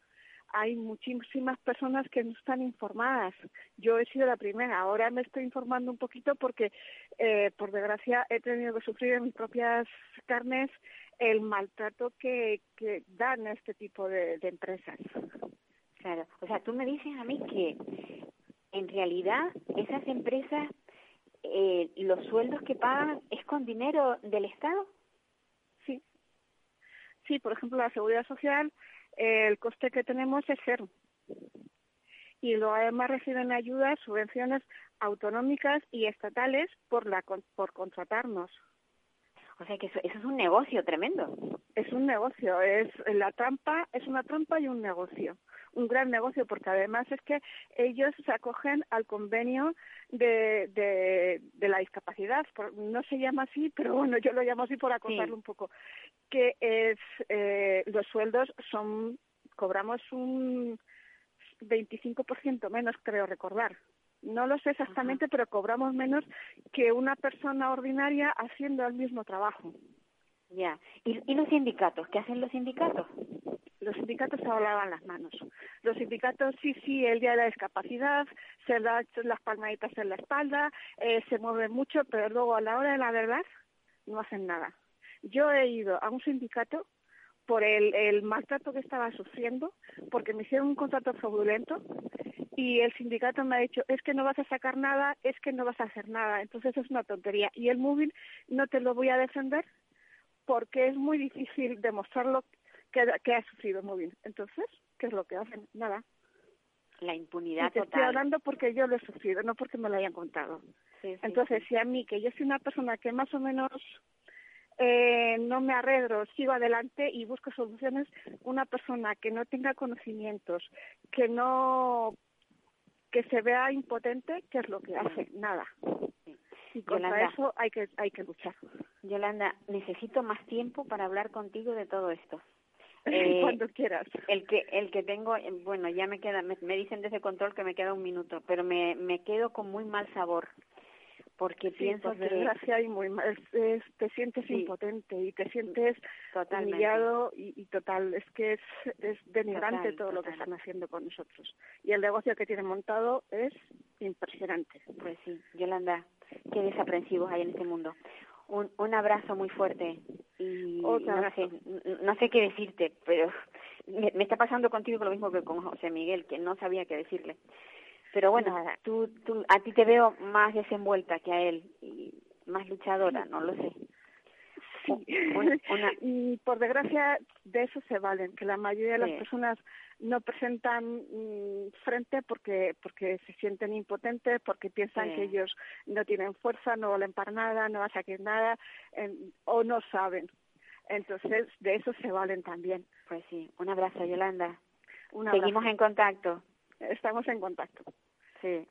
hay muchísimas personas que no están informadas. Yo he sido la primera. Ahora me estoy informando un poquito porque, eh, por desgracia, he tenido que sufrir en mis propias carnes el maltrato que, que dan este tipo de, empresas. Claro. O sea, tú me dices a mí que en realidad esas empresas, eh, los sueldos que pagan es con dinero del Estado. Sí. Sí, por ejemplo, la seguridad social el coste que tenemos es cero. Y luego además reciben ayudas, subvenciones autonómicas y estatales por, la, por contratarnos. O sea que eso, eso, es un negocio tremendo. Es un negocio, es la trampa, es una trampa y un negocio un gran negocio porque además es que ellos se acogen al convenio de, de, la discapacidad, no se llama así, pero bueno, yo lo llamo así por acotarlo un poco, que es eh, los sueldos son, cobramos un 25% menos, creo recordar. No lo sé exactamente, pero cobramos menos que una persona ordinaria haciendo el mismo trabajo. Ya. ¿Y, ¿Y los sindicatos? ¿Qué hacen los sindicatos? Los sindicatos se lavan las manos. Los sindicatos, sí, sí, el día de la discapacidad, se dan las palmaditas en la espalda, eh, se mueven mucho, pero luego a la hora de la verdad no hacen nada. Yo he ido a un sindicato por el, el maltrato que estaba sufriendo, porque me hicieron un contrato fraudulento y el sindicato me ha dicho, es que no vas a sacar nada, es que no vas a hacer nada, entonces es una tontería. Y el móvil no te lo voy a defender porque es muy difícil demostrarlo que, ha sufrido móvil. Entonces, ¿qué es lo que hacen? Nada. La impunidad te Estoy hablando porque yo lo he sufrido, no porque me lo hayan contado. Entonces, si a mí, que yo soy una persona que más o menos eh, no me arredro, sigo adelante y busco soluciones, una persona que no tenga conocimientos, que no que se vea impotente, ¿qué es lo que hace? Nada. Y contra eso hay que hay que luchar. Yolanda, necesito más tiempo para hablar contigo de todo esto. Eh, Cuando quieras. El que, el que tengo, eh, bueno, ya me queda, me, dicen desde control que me queda un minuto, pero me, me quedo con muy mal sabor porque pienso que desgracia y muy mal, te sientes impotente y te sientes humillado y, total es que es, es denigrante todo lo que están haciendo con nosotros. Y el negocio que tienen montado es impresionante. Pues sí Yolanda qué desaprensivos hay en este mundo un, un abrazo muy fuerte y no sé, no sé qué decirte, pero me, está pasando contigo lo mismo que con José Miguel, que no sabía qué decirle. Pero bueno, tú, tú, a ti te veo más desenvuelta que a él y más luchadora, no lo sé. Sí. y por desgracia de eso se valen, que la mayoría de las personas no presentan mm, frente porque porque se sienten impotentes, porque piensan que ellos no tienen fuerza, no valen para nada, no van a sacar nada o no saben. Entonces, de eso se valen también. Pues sí, un abrazo, Yolanda. Seguimos en contacto. Estamos en contacto. Sí.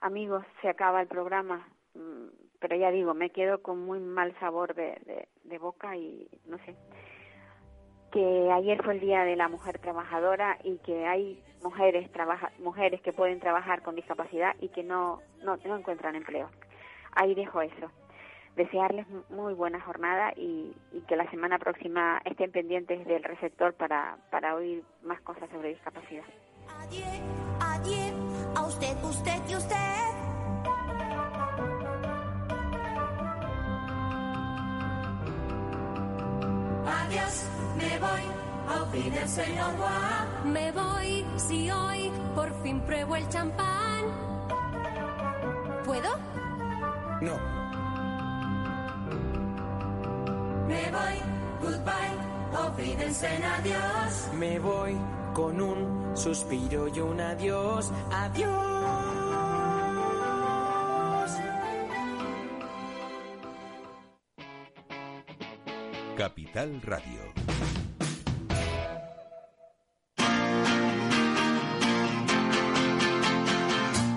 Amigos, se acaba el programa, mm, pero ya digo, me quedo con muy mal sabor de, de boca y no sé que ayer fue el Día de la Mujer Trabajadora y que hay mujeres trabaja, mujeres que pueden trabajar con discapacidad y que no, no, no encuentran empleo. Ahí dejo eso. Desearles muy buena jornada y, y, que la semana próxima estén pendientes del receptor para, para oír más cosas sobre discapacidad. El señor va. Me voy si hoy por fin pruebo el champán. ¿Puedo? No. Me voy, goodbye, olvídense en adiós. Me voy, con un suspiro y un adiós, adiós. Capital Radio.